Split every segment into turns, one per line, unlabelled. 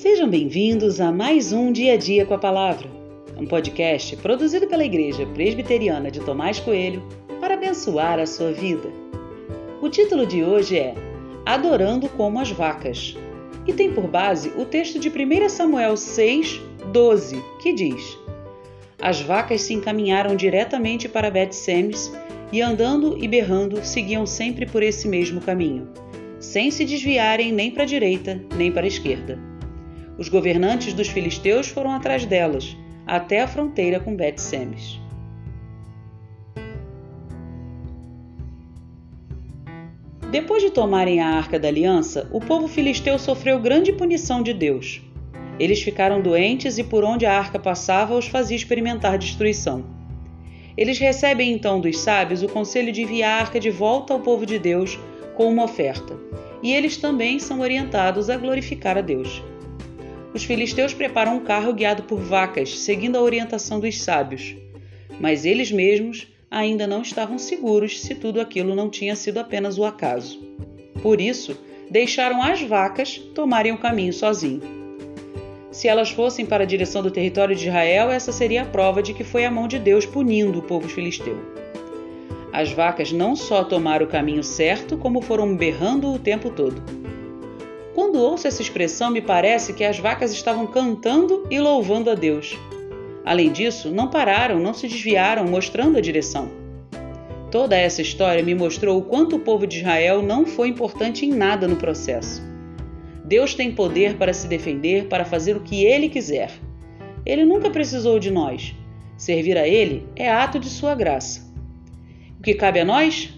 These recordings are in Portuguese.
Sejam bem-vindos a mais um Dia a Dia com a Palavra, um podcast produzido pela Igreja Presbiteriana de Tomás Coelho para abençoar a sua vida. O título de hoje é Adorando como as Vacas e tem por base o texto de 1 Samuel 6, 12, que diz: As vacas se encaminharam diretamente para Bet-Semes e andando e berrando seguiam sempre por esse mesmo caminho, sem se desviarem nem para a direita nem para a esquerda. Os governantes dos filisteus foram atrás delas, até a fronteira com Bet-Semes. Depois de tomarem a Arca da Aliança, o povo filisteu sofreu grande punição de Deus. Eles ficaram doentes e por onde a arca passava os fazia experimentar destruição. Eles recebem então dos sábios o conselho de enviar a arca de volta ao povo de Deus com uma oferta, e eles também são orientados a glorificar a Deus os filisteus preparam um carro guiado por vacas, seguindo a orientação dos sábios. Mas eles mesmos ainda não estavam seguros se tudo aquilo não tinha sido apenas o acaso. Por isso, deixaram as vacas tomarem o caminho sozinho. Se elas fossem para a direção do território de Israel, essa seria a prova de que foi a mão de Deus punindo o povo filisteu. As vacas não só tomaram o caminho certo, como foram berrando o tempo todo. Quando ouço essa expressão, me parece que as vacas estavam cantando e louvando a Deus. Além disso, não pararam, não se desviaram, mostrando a direção. Toda essa história me mostrou o quanto o povo de Israel não foi importante em nada no processo. Deus tem poder para se defender, para fazer o que ele quiser. Ele nunca precisou de nós. Servir a ele é ato de sua graça. O que cabe a nós?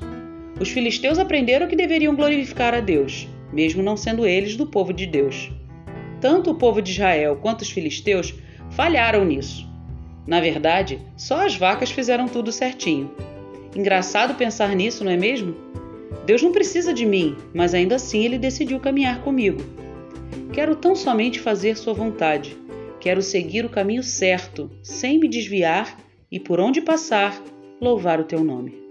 Os filisteus aprenderam que deveriam glorificar a Deus mesmo não sendo eles do povo de Deus. Tanto o povo de Israel quanto os filisteus falharam nisso. Na verdade, só as vacas fizeram tudo certinho. Engraçado pensar nisso, não é mesmo? Deus não precisa de mim, mas ainda assim ele decidiu caminhar comigo. Quero tão somente fazer sua vontade. Quero seguir o caminho certo, sem me desviar e por onde passar, louvar o teu nome.